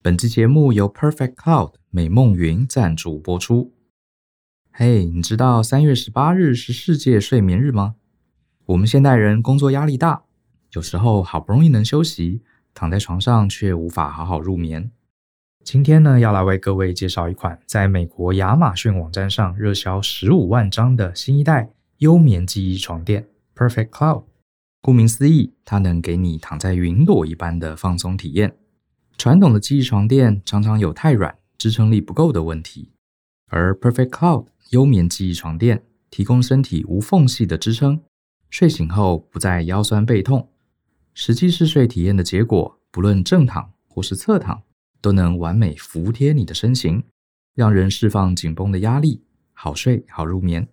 本期节目由 Perfect Cloud 美梦云赞助播出。嘿你知道三月十八日是世界睡眠日吗？我们现代人工作压力大，有时候好不容易能休息，躺在床上却无法好好入眠。今天呢，要来为各位介绍一款在美国亚马逊网站上热销十五万张的新一代优眠记忆床垫 Perfect Cloud。顾名思义，它能给你躺在云朵一般的放松体验。传统的记忆床垫常常有太软、支撑力不够的问题，而 Perfect Cloud 优眠记忆床垫提供身体无缝隙的支撑，睡醒后不再腰酸背痛。实际试睡体验的结果，不论正躺或是侧躺，都能完美服贴你的身形，让人释放紧绷的压力，好睡好入眠。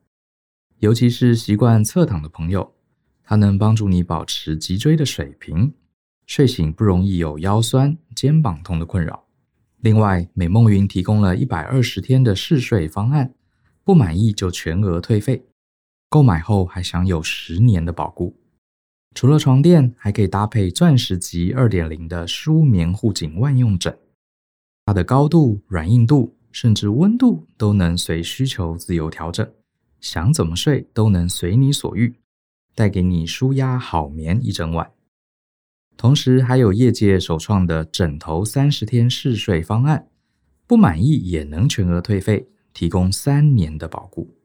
尤其是习惯侧躺的朋友，它能帮助你保持脊椎的水平。睡醒不容易有腰酸、肩膀痛的困扰。另外，美梦云提供了一百二十天的试睡方案，不满意就全额退费。购买后还享有十年的保固。除了床垫，还可以搭配钻石级二点零的舒眠护颈万用枕。它的高度、软硬度，甚至温度都能随需求自由调整，想怎么睡都能随你所欲，带给你舒压好眠一整晚。同时还有业界首创的枕头三十天试睡方案，不满意也能全额退费，提供三年的保固。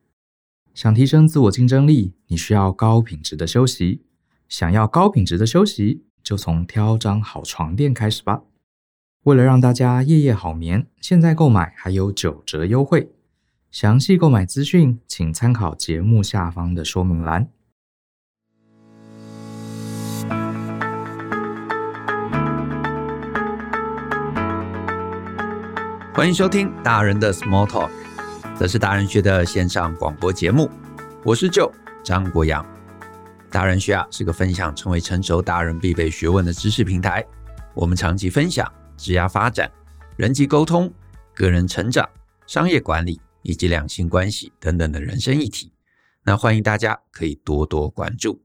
想提升自我竞争力，你需要高品质的休息。想要高品质的休息，就从挑张好床垫开始吧。为了让大家夜夜好眠，现在购买还有九折优惠。详细购买资讯，请参考节目下方的说明栏。欢迎收听大人的 Small Talk，这是大人学的线上广播节目。我是舅张国阳。大人学啊是个分享成为成熟大人必备学问的知识平台。我们长期分享职业发展、人际沟通、个人成长、商业管理以及两性关系等等的人生议题。那欢迎大家可以多多关注。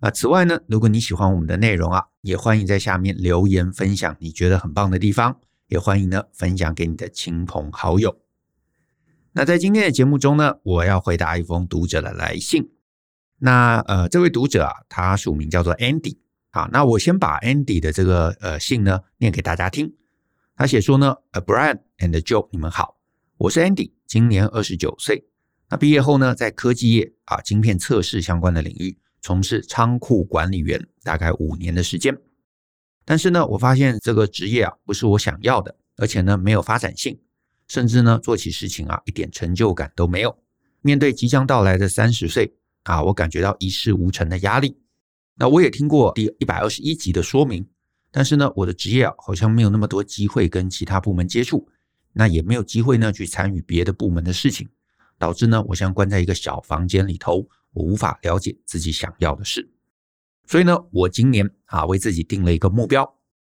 啊，此外呢，如果你喜欢我们的内容啊，也欢迎在下面留言分享你觉得很棒的地方。也欢迎呢分享给你的亲朋好友。那在今天的节目中呢，我要回答一封读者的来信。那呃，这位读者啊，他署名叫做 Andy。好，那我先把 Andy 的这个呃信呢念给大家听。他写说呢，Brian and Joe，你们好，我是 Andy，今年二十九岁。那毕业后呢，在科技业啊，晶片测试相关的领域从事仓库管理员，大概五年的时间。但是呢，我发现这个职业啊不是我想要的，而且呢没有发展性，甚至呢做起事情啊一点成就感都没有。面对即将到来的三十岁啊，我感觉到一事无成的压力。那我也听过第一百二十一集的说明，但是呢我的职业啊好像没有那么多机会跟其他部门接触，那也没有机会呢去参与别的部门的事情，导致呢我像关在一个小房间里头，我无法了解自己想要的事。所以呢，我今年啊为自己定了一个目标，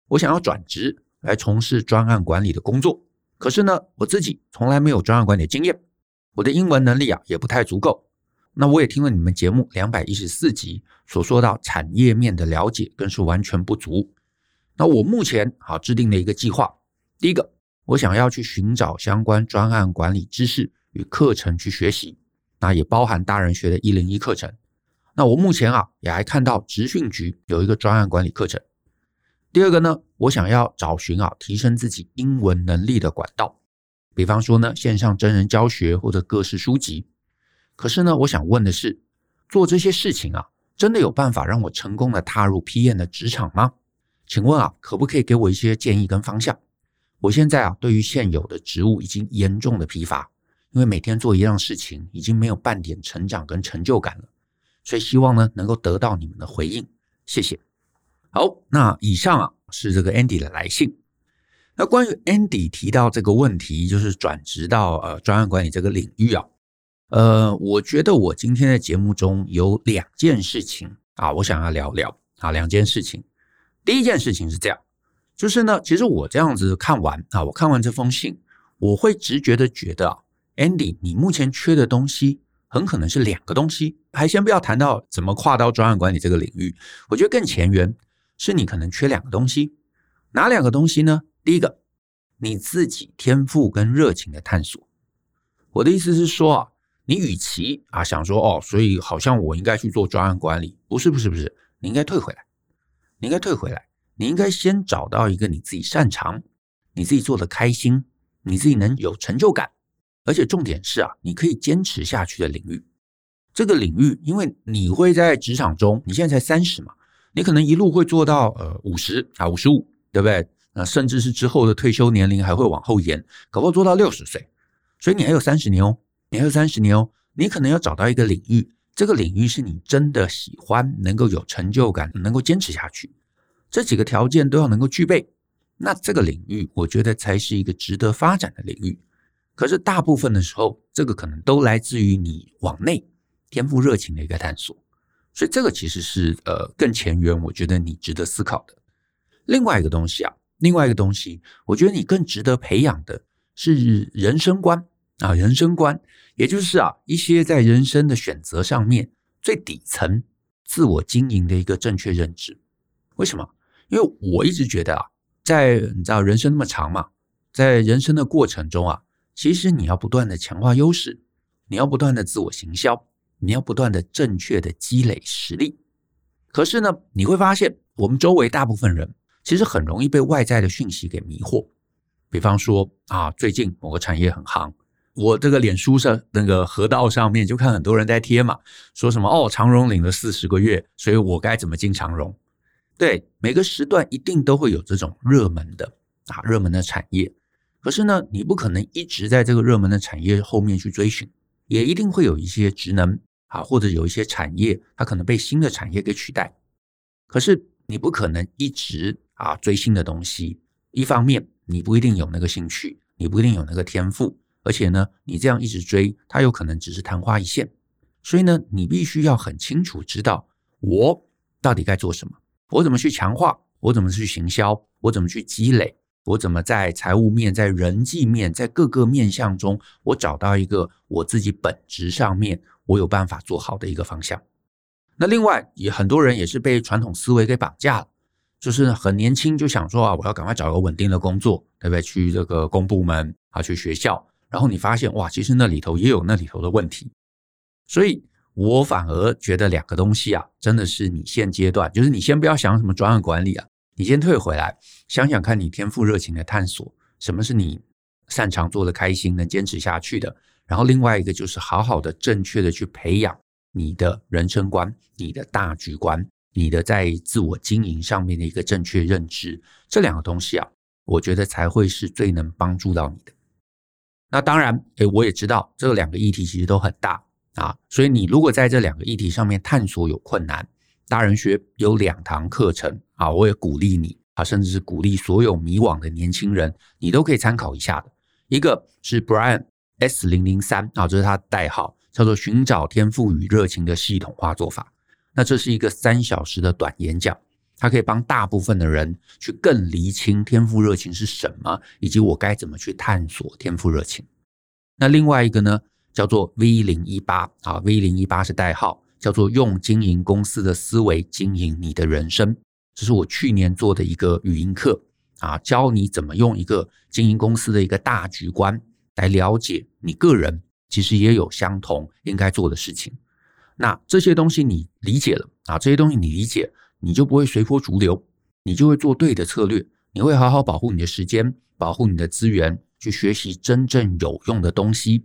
我想要转职来从事专案管理的工作。可是呢，我自己从来没有专案管理的经验，我的英文能力啊也不太足够。那我也听了你们节目两百一十四集所说到产业面的了解更是完全不足。那我目前啊制定了一个计划，第一个，我想要去寻找相关专案管理知识与课程去学习，那也包含大人学的一零一课程。那我目前啊也还看到职训局有一个专案管理课程。第二个呢，我想要找寻啊提升自己英文能力的管道，比方说呢线上真人教学或者各式书籍。可是呢，我想问的是，做这些事情啊，真的有办法让我成功的踏入 PM 的职场吗？请问啊，可不可以给我一些建议跟方向？我现在啊对于现有的职务已经严重的疲乏，因为每天做一样事情，已经没有半点成长跟成就感了。所以希望呢能够得到你们的回应，谢谢。好，那以上啊是这个 Andy 的来信。那关于 Andy 提到这个问题，就是转职到呃专案管理这个领域啊，呃，我觉得我今天的节目中有两件事情啊，我想要聊聊啊两件事情。第一件事情是这样，就是呢，其实我这样子看完啊，我看完这封信，我会直觉的觉得啊，Andy，你目前缺的东西。很可能是两个东西，还先不要谈到怎么跨到专案管理这个领域，我觉得更前缘是你可能缺两个东西，哪两个东西呢？第一个，你自己天赋跟热情的探索。我的意思是说啊，你与其啊想说哦，所以好像我应该去做专案管理，不是不是不是，你应该退回来，你应该退回来，你应该先找到一个你自己擅长、你自己做的开心、你自己能有成就感，而且重点是啊，你可以坚持下去的领域。这个领域，因为你会在职场中，你现在才三十嘛，你可能一路会做到呃五十啊五十五，对不对？那甚至是之后的退休年龄还会往后延，搞不好做到六十岁。所以你还有三十年哦，你还有三十年哦，你可能要找到一个领域，这个领域是你真的喜欢，能够有成就感，能够坚持下去，这几个条件都要能够具备，那这个领域我觉得才是一个值得发展的领域。可是大部分的时候，这个可能都来自于你往内。天赋热情的一个探索，所以这个其实是呃更前缘，我觉得你值得思考的。另外一个东西啊，另外一个东西，我觉得你更值得培养的是人生观啊，人生观，也就是啊一些在人生的选择上面最底层自我经营的一个正确认知。为什么？因为我一直觉得啊，在你知道人生那么长嘛，在人生的过程中啊，其实你要不断的强化优势，你要不断的自我行销。你要不断的正确的积累实力，可是呢，你会发现我们周围大部分人其实很容易被外在的讯息给迷惑。比方说啊，最近某个产业很夯，我这个脸书上那个河道上面就看很多人在贴嘛，说什么哦，长荣领了四十个月，所以我该怎么进长荣？对，每个时段一定都会有这种热门的啊，热门的产业。可是呢，你不可能一直在这个热门的产业后面去追寻，也一定会有一些职能。啊，或者有一些产业，它可能被新的产业给取代。可是你不可能一直啊追新的东西。一方面，你不一定有那个兴趣，你不一定有那个天赋，而且呢，你这样一直追，它有可能只是昙花一现。所以呢，你必须要很清楚知道我到底该做什么，我怎么去强化，我怎么去行销，我怎么去积累，我怎么在财务面、在人际面、在各个面向中，我找到一个我自己本质上面。我有办法做好的一个方向。那另外也很多人也是被传统思维给绑架了，就是很年轻就想说啊，我要赶快找个稳定的工作，对不对？去这个公部门啊，去学校。然后你发现哇，其实那里头也有那里头的问题。所以我反而觉得两个东西啊，真的是你现阶段，就是你先不要想什么专案管理啊，你先退回来想想看你天赋热情的探索，什么是你擅长做的、开心能坚持下去的。然后另外一个就是好好的、正确的去培养你的人生观、你的大局观、你的在自我经营上面的一个正确认知，这两个东西啊，我觉得才会是最能帮助到你的。那当然，诶，我也知道这两个议题其实都很大啊，所以你如果在这两个议题上面探索有困难，大人学有两堂课程啊，我也鼓励你啊，甚至是鼓励所有迷惘的年轻人，你都可以参考一下的。一个是 Brian。S 零零三啊，这是他的代号，叫做寻找天赋与热情的系统化做法。那这是一个三小时的短演讲，它可以帮大部分的人去更厘清天赋热情是什么，以及我该怎么去探索天赋热情。那另外一个呢，叫做 V 零一八啊，V 零一八是代号，叫做用经营公司的思维经营你的人生。这是我去年做的一个语音课啊，教你怎么用一个经营公司的一个大局观。来了解你个人，其实也有相同应该做的事情。那这些东西你理解了啊，这些东西你理解，你就不会随波逐流，你就会做对的策略，你会好好保护你的时间，保护你的资源，去学习真正有用的东西。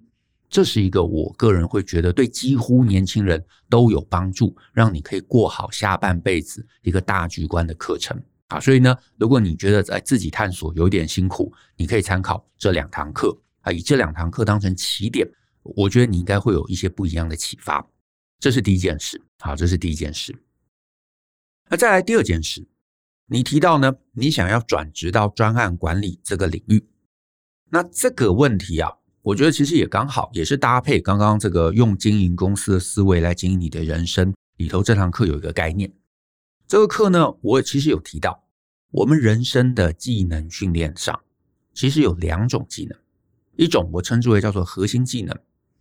这是一个我个人会觉得对几乎年轻人都有帮助，让你可以过好下半辈子一个大局观的课程啊。所以呢，如果你觉得在自己探索有点辛苦，你可以参考这两堂课。啊，以这两堂课当成起点，我觉得你应该会有一些不一样的启发。这是第一件事，好，这是第一件事。那再来第二件事，你提到呢，你想要转职到专案管理这个领域，那这个问题啊，我觉得其实也刚好，也是搭配刚刚这个用经营公司的思维来经营你的人生里头，这堂课有一个概念。这个课呢，我其实有提到，我们人生的技能训练上，其实有两种技能。一种我称之为叫做核心技能，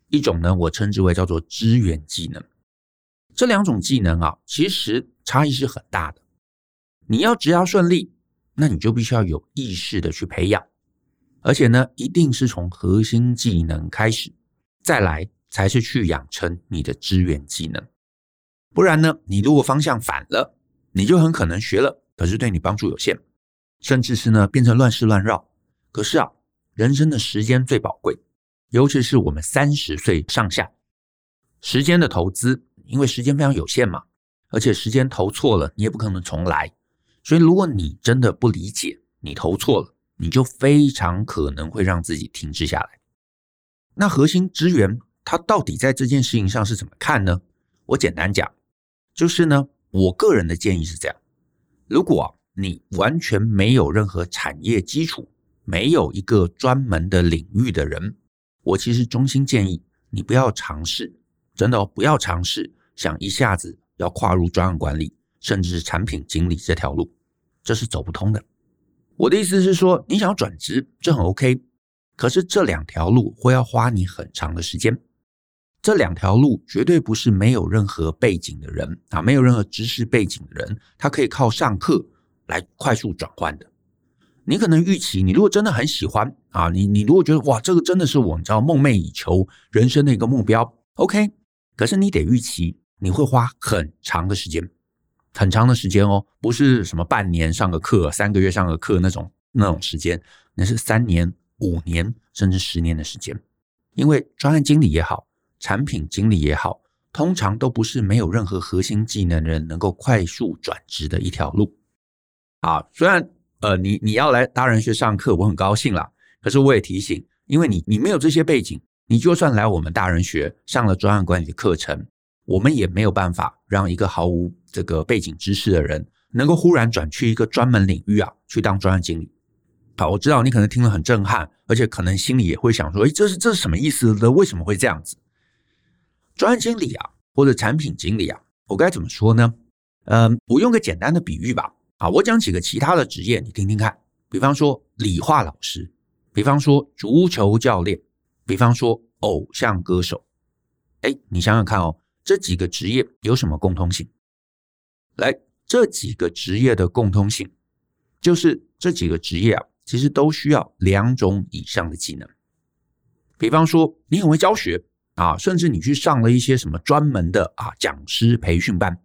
一种呢我称之为叫做支援技能。这两种技能啊，其实差异是很大的。你要只要顺利，那你就必须要有意识的去培养。而且呢，一定是从核心技能开始，再来才是去养成你的支援技能。不然呢，你如果方向反了，你就很可能学了，可是对你帮助有限，甚至是呢变成乱世乱绕。可是啊，人生的时间最宝贵，尤其是我们三十岁上下，时间的投资，因为时间非常有限嘛，而且时间投错了，你也不可能重来。所以，如果你真的不理解，你投错了，你就非常可能会让自己停滞下来。那核心支援，它到底在这件事情上是怎么看呢？我简单讲，就是呢，我个人的建议是这样：如果你完全没有任何产业基础，没有一个专门的领域的人，我其实衷心建议你不要尝试，真的哦，不要尝试想一下子要跨入专案管理。甚至是产品经理这条路，这是走不通的。我的意思是说，你想要转职，这很 OK，可是这两条路会要花你很长的时间。这两条路绝对不是没有任何背景的人啊，没有任何知识背景的人，他可以靠上课来快速转换的。你可能预期，你如果真的很喜欢啊，你你如果觉得哇，这个真的是我你知道梦寐以求人生的一个目标，OK，可是你得预期你会花很长的时间。很长的时间哦，不是什么半年上个课、三个月上个课那种那种时间，那是三年、五年甚至十年的时间。因为专案经理也好，产品经理也好，通常都不是没有任何核心技能的人能够快速转职的一条路。啊，虽然呃，你你要来大人学上课，我很高兴啦。可是我也提醒，因为你你没有这些背景，你就算来我们大人学上了专案管理的课程。我们也没有办法让一个毫无这个背景知识的人能够忽然转去一个专门领域啊，去当专案经理。好，我知道你可能听了很震撼，而且可能心里也会想说：“诶，这是这是什么意思呢？为什么会这样子？”专案经理啊，或者产品经理啊，我该怎么说呢？嗯，我用个简单的比喻吧。啊，我讲几个其他的职业，你听听看。比方说理化老师，比方说足球教练，比方说偶像歌手。诶，你想想看哦。这几个职业有什么共通性？来，这几个职业的共通性就是这几个职业啊，其实都需要两种以上的技能。比方说，你很会教学啊，甚至你去上了一些什么专门的啊讲师培训班，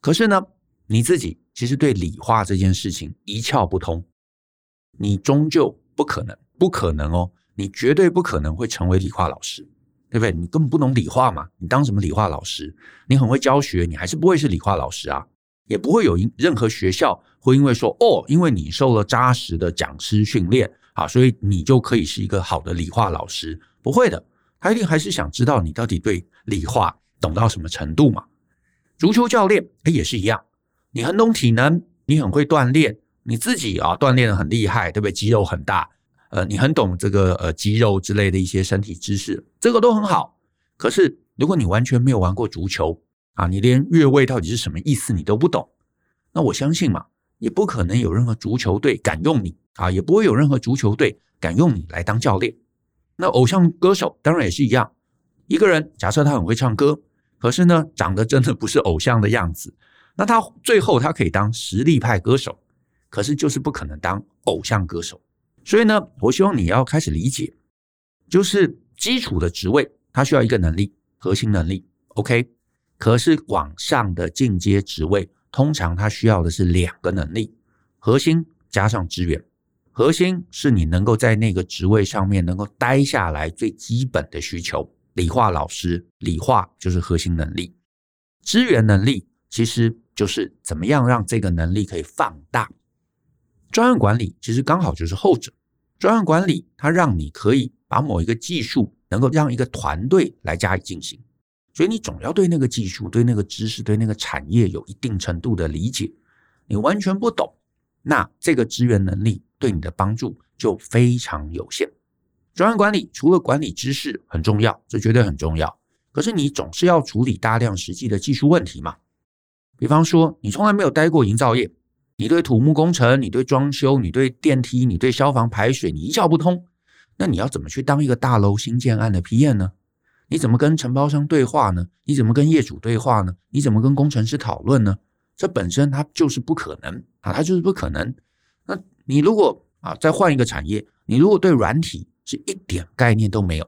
可是呢，你自己其实对理化这件事情一窍不通，你终究不可能，不可能哦，你绝对不可能会成为理化老师。对不对？你根本不懂理化嘛，你当什么理化老师？你很会教学，你还是不会是理化老师啊？也不会有任何学校会因为说哦，因为你受了扎实的讲师训练啊，所以你就可以是一个好的理化老师。不会的，他一定还是想知道你到底对理化懂到什么程度嘛。足球教练他也是一样，你很懂体能，你很会锻炼，你自己啊锻炼的很厉害，对不对？肌肉很大。呃，你很懂这个呃肌肉之类的一些身体知识，这个都很好。可是如果你完全没有玩过足球啊，你连越位到底是什么意思你都不懂，那我相信嘛，也不可能有任何足球队敢用你啊，也不会有任何足球队敢用你来当教练。那偶像歌手当然也是一样，一个人假设他很会唱歌，可是呢长得真的不是偶像的样子，那他最后他可以当实力派歌手，可是就是不可能当偶像歌手。所以呢，我希望你要开始理解，就是基础的职位，它需要一个能力，核心能力，OK。可是往上的进阶职位，通常它需要的是两个能力，核心加上资源。核心是你能够在那个职位上面能够待下来最基本的需求。理化老师，理化就是核心能力，资源能力其实就是怎么样让这个能力可以放大。专案管理其实刚好就是后者。专案管理，它让你可以把某一个技术能够让一个团队来加以进行，所以你总要对那个技术、对那个知识、对那个产业有一定程度的理解。你完全不懂，那这个支援能力对你的帮助就非常有限。专案管理除了管理知识很重要，这绝对很重要，可是你总是要处理大量实际的技术问题嘛。比方说，你从来没有待过营造业。你对土木工程，你对装修，你对电梯，你对消防排水，你一窍不通，那你要怎么去当一个大楼新建案的 PM 呢？你怎么跟承包商对话呢？你怎么跟业主对话呢？你怎么跟工程师讨论呢？这本身它就是不可能啊，它就是不可能。那你如果啊，再换一个产业，你如果对软体是一点概念都没有，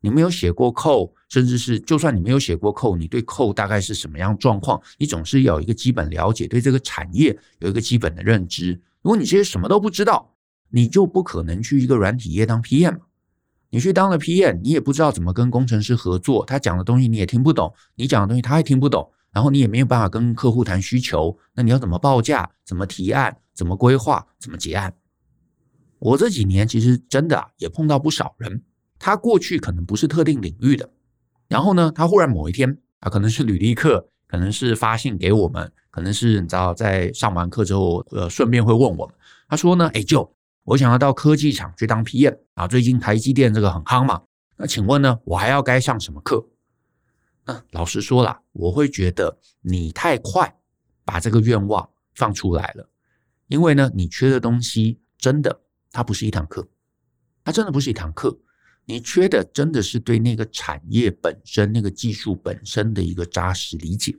你没有写过 code，甚至是就算你没有写过 code，你对 code 大概是什么样状况，你总是要有一个基本了解，对这个产业有一个基本的认知。如果你这些什么都不知道，你就不可能去一个软体业当 PM。你去当了 PM，你也不知道怎么跟工程师合作，他讲的东西你也听不懂，你讲的东西他也听不懂，然后你也没有办法跟客户谈需求，那你要怎么报价？怎么提案？怎么规划？怎么结案？我这几年其实真的，也碰到不少人，他过去可能不是特定领域的，然后呢，他忽然某一天啊，可能是履历课，可能是发信给我们，可能是你知道在上完课之后，呃，顺便会问我们，他说呢，哎，就。我想要到科技厂去当 PM 啊，最近台积电这个很夯嘛，那请问呢，我还要该上什么课？那老实说了，我会觉得你太快把这个愿望放出来了，因为呢，你缺的东西真的它不是一堂课，它真的不是一堂课，你缺的真的是对那个产业本身、那个技术本身的一个扎实理解。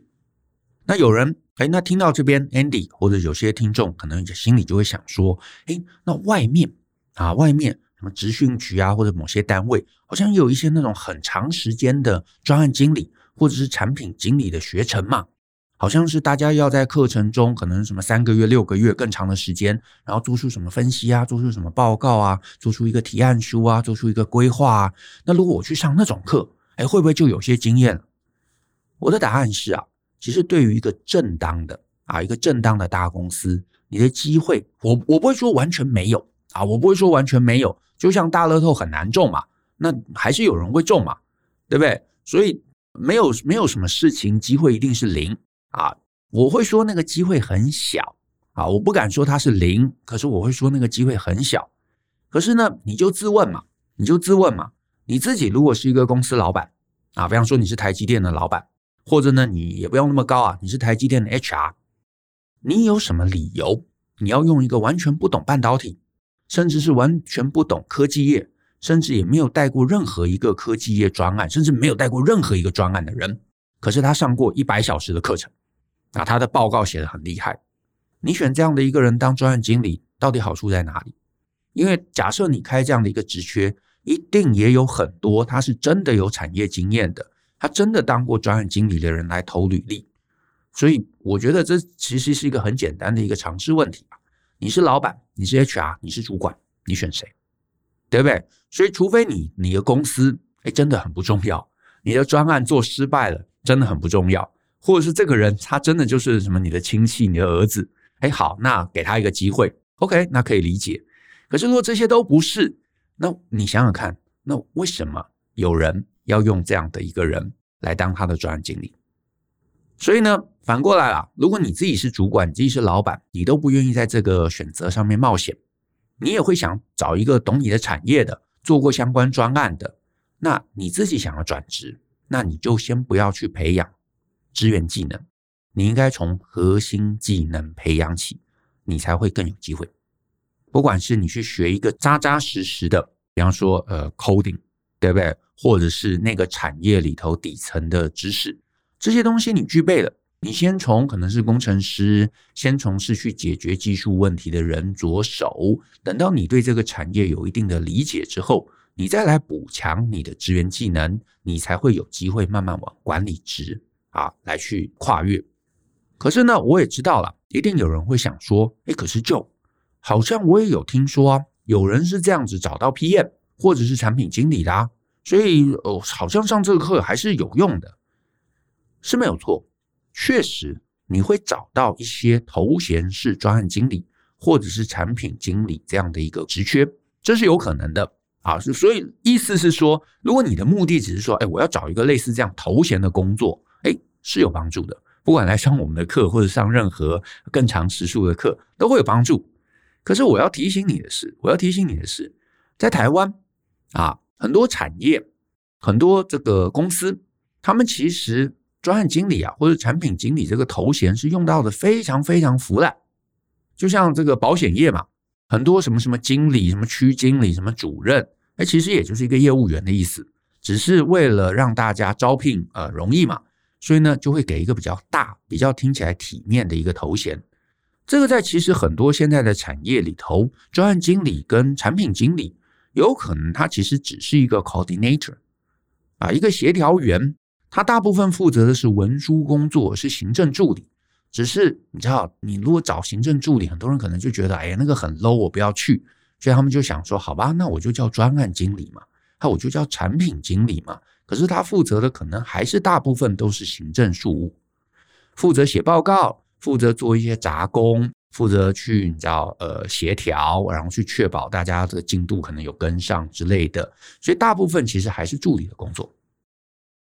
那有人。哎，那听到这边，Andy 或者有些听众可能心里就会想说：哎，那外面啊，外面什么职训局啊，或者某些单位，好像有一些那种很长时间的专案经理或者是产品经理的学程嘛，好像是大家要在课程中可能什么三个月、六个月更长的时间，然后做出什么分析啊，做出什么报告啊，做出一个提案书啊，做出一个规划啊。那如果我去上那种课，哎，会不会就有些经验？我的答案是啊。其实，对于一个正当的啊，一个正当的大公司，你的机会，我我不会说完全没有啊，我不会说完全没有。就像大乐透很难中嘛，那还是有人会中嘛，对不对？所以没有没有什么事情机会一定是零啊。我会说那个机会很小啊，我不敢说它是零，可是我会说那个机会很小。可是呢，你就自问嘛，你就自问嘛，你自己如果是一个公司老板啊，比方说你是台积电的老板。或者呢，你也不用那么高啊，你是台积电的 HR，你有什么理由你要用一个完全不懂半导体，甚至是完全不懂科技业，甚至也没有带过任何一个科技业专案，甚至没有带过任何一个专案的人，可是他上过一百小时的课程，啊，他的报告写得很厉害，你选这样的一个人当专案经理，到底好处在哪里？因为假设你开这样的一个职缺，一定也有很多他是真的有产业经验的。他真的当过专案经理的人来投履历，所以我觉得这其实是一个很简单的一个常识问题。你是老板，你是 HR，你是主管，你选谁？对不对？所以除非你你的公司哎真的很不重要，你的专案做失败了真的很不重要，或者是这个人他真的就是什么你的亲戚、你的儿子，哎好，那给他一个机会，OK，那可以理解。可是如果这些都不是，那你想想看，那为什么有人？要用这样的一个人来当他的专案经理，所以呢，反过来了，如果你自己是主管，你自己是老板，你都不愿意在这个选择上面冒险，你也会想找一个懂你的产业的，做过相关专案的，那你自己想要转职，那你就先不要去培养支援技能，你应该从核心技能培养起，你才会更有机会。不管是你去学一个扎扎实实的，比方说呃 coding，对不对？或者是那个产业里头底层的知识，这些东西你具备了，你先从可能是工程师，先从事去解决技术问题的人着手，等到你对这个产业有一定的理解之后，你再来补强你的支援技能，你才会有机会慢慢往管理职啊来去跨越。可是呢，我也知道了，一定有人会想说，诶，可是就好像我也有听说啊，有人是这样子找到 PM 或者是产品经理的啊。所以哦，好像上这个课还是有用的，是没有错。确实，你会找到一些头衔是专案经理或者是产品经理这样的一个职缺，这是有可能的啊。所以意思是说，如果你的目的只是说，哎，我要找一个类似这样头衔的工作，哎，是有帮助的。不管来上我们的课或者上任何更长时数的课，都会有帮助。可是我要提醒你的是，我要提醒你的是，在台湾啊。很多产业，很多这个公司，他们其实专案经理啊，或者产品经理这个头衔是用到的非常非常腐烂。就像这个保险业嘛，很多什么什么经理、什么区经理、什么主任，哎，其实也就是一个业务员的意思，只是为了让大家招聘呃容易嘛，所以呢就会给一个比较大、比较听起来体面的一个头衔。这个在其实很多现在的产业里头，专案经理跟产品经理有可能他其实只是一个 coordinator 啊，一个协调员，他大部分负责的是文书工作，是行政助理。只是你知道，你如果找行政助理，很多人可能就觉得，哎呀，那个很 low，我不要去。所以他们就想说，好吧，那我就叫专案经理嘛，那我就叫产品经理嘛。可是他负责的可能还是大部分都是行政事务，负责写报告，负责做一些杂工，负责去你知道呃协调，然后去确保大家的进度可能有跟上之类的。所以大部分其实还是助理的工作。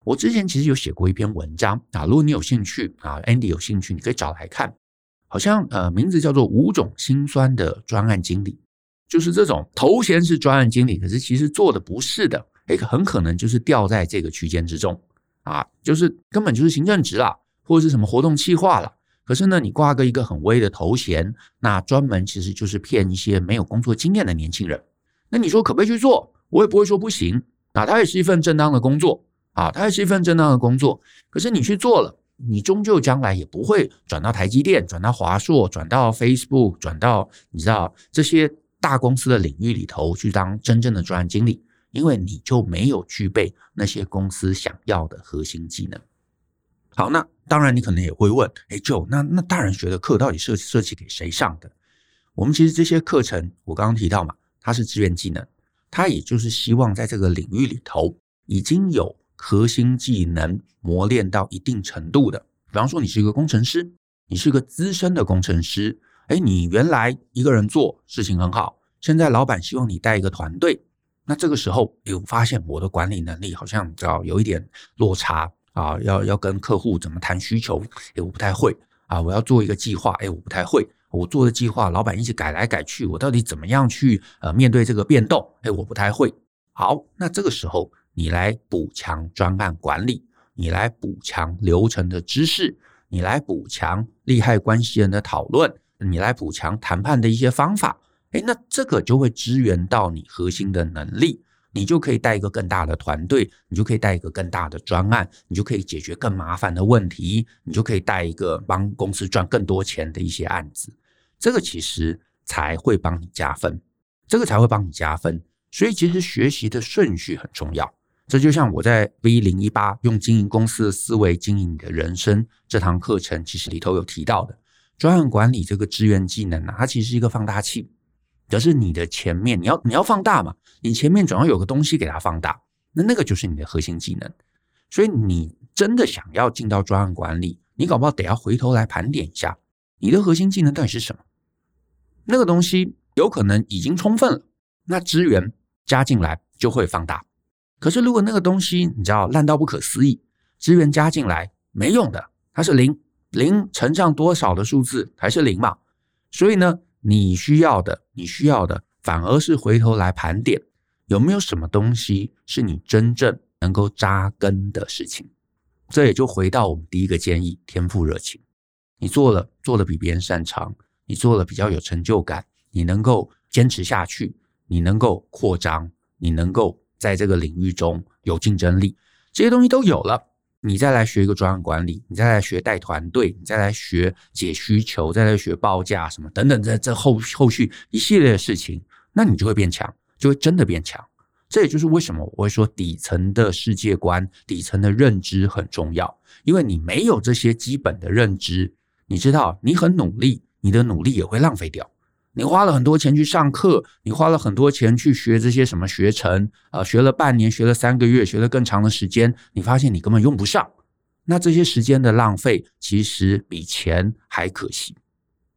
我之前其实有写过一篇文章啊，如果你有兴趣啊，Andy 有兴趣，你可以找来看。好像呃，名字叫做《五种心酸的专案经理》，就是这种头衔是专案经理，可是其实做的不是的，哎，很可能就是掉在这个区间之中啊，就是根本就是行政职啦，或者是什么活动企划啦。可是呢，你挂个一个很威的头衔，那专门其实就是骗一些没有工作经验的年轻人。那你说可不可以去做？我也不会说不行啊，它也是一份正当的工作。啊，它也是一份正当的工作，可是你去做了，你终究将来也不会转到台积电、转到华硕、转到 Facebook、转到你知道这些大公司的领域里头去当真正的专案经理，因为你就没有具备那些公司想要的核心技能。好，那当然你可能也会问，哎，Joe，那那大人学的课到底设设计给谁上的？我们其实这些课程，我刚刚提到嘛，它是志愿技能，它也就是希望在这个领域里头已经有。核心技能磨练到一定程度的，比方说你是一个工程师，你是个资深的工程师，哎，你原来一个人做事情很好，现在老板希望你带一个团队，那这个时候，哎，我发现我的管理能力好像要有一点落差啊，要要跟客户怎么谈需求，哎，我不太会啊，我要做一个计划，哎，我不太会，我做的计划老板一直改来改去，我到底怎么样去呃面对这个变动，哎，我不太会。好，那这个时候。你来补强专案管理，你来补强流程的知识，你来补强利害关系人的讨论，你来补强谈判的一些方法。诶，那这个就会支援到你核心的能力，你就可以带一个更大的团队，你就可以带一个更大的专案，你就可以解决更麻烦的问题，你就可以带一个帮公司赚更多钱的一些案子。这个其实才会帮你加分，这个才会帮你加分。所以其实学习的顺序很重要。这就像我在 V 零一八用经营公司的思维经营你的人生这堂课程，其实里头有提到的专案管理这个志愿技能啊，它其实是一个放大器，就是你的前面你要你要放大嘛，你前面总要有个东西给它放大，那那个就是你的核心技能。所以你真的想要进到专案管理，你搞不好得要回头来盘点一下你的核心技能到底是什么。那个东西有可能已经充分了，那资源加进来就会放大。可是，如果那个东西你知道烂到不可思议，资源加进来没用的，它是零，零乘上多少的数字还是零嘛？所以呢，你需要的，你需要的反而是回头来盘点，有没有什么东西是你真正能够扎根的事情？这也就回到我们第一个建议：天赋热情。你做了，做了比别人擅长，你做了比较有成就感，你能够坚持下去，你能够扩张，你能够。在这个领域中有竞争力，这些东西都有了，你再来学一个专案管理，你再来学带团队，你再来学解需求，再来学报价什么等等，这这后后续一系列的事情，那你就会变强，就会真的变强。这也就是为什么我会说底层的世界观、底层的认知很重要，因为你没有这些基本的认知，你知道你很努力，你的努力也会浪费掉。你花了很多钱去上课，你花了很多钱去学这些什么学程啊、呃，学了半年，学了三个月，学了更长的时间，你发现你根本用不上。那这些时间的浪费，其实比钱还可惜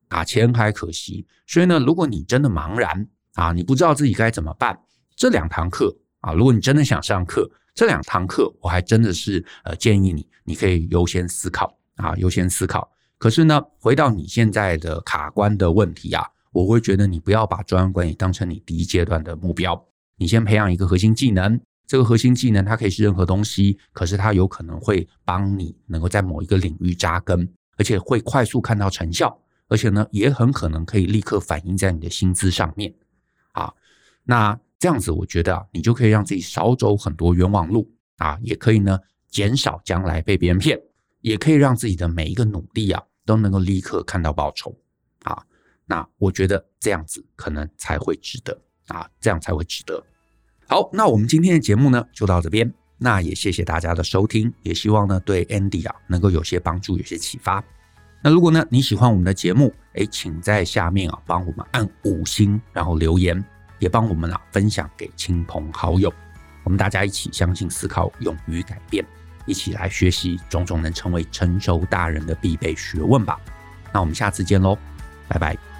啊，钱还可惜。所以呢，如果你真的茫然啊，你不知道自己该怎么办，这两堂课啊，如果你真的想上课，这两堂课我还真的是呃建议你，你可以优先思考啊，优先思考。可是呢，回到你现在的卡关的问题啊。我会觉得你不要把专案管理当成你第一阶段的目标，你先培养一个核心技能。这个核心技能它可以是任何东西，可是它有可能会帮你能够在某一个领域扎根，而且会快速看到成效，而且呢也很可能可以立刻反映在你的薪资上面。啊，那这样子我觉得啊，你就可以让自己少走很多冤枉路啊，也可以呢减少将来被别人骗，也可以让自己的每一个努力啊都能够立刻看到报酬。那我觉得这样子可能才会值得啊，这样才会值得。好，那我们今天的节目呢就到这边。那也谢谢大家的收听，也希望呢对 Andy 啊能够有些帮助，有些启发。那如果呢你喜欢我们的节目，哎，请在下面啊帮我们按五星，然后留言，也帮我们啊分享给亲朋好友。我们大家一起相信、思考、勇于改变，一起来学习种种能成为成熟大人的必备学问吧。那我们下次见喽，拜拜。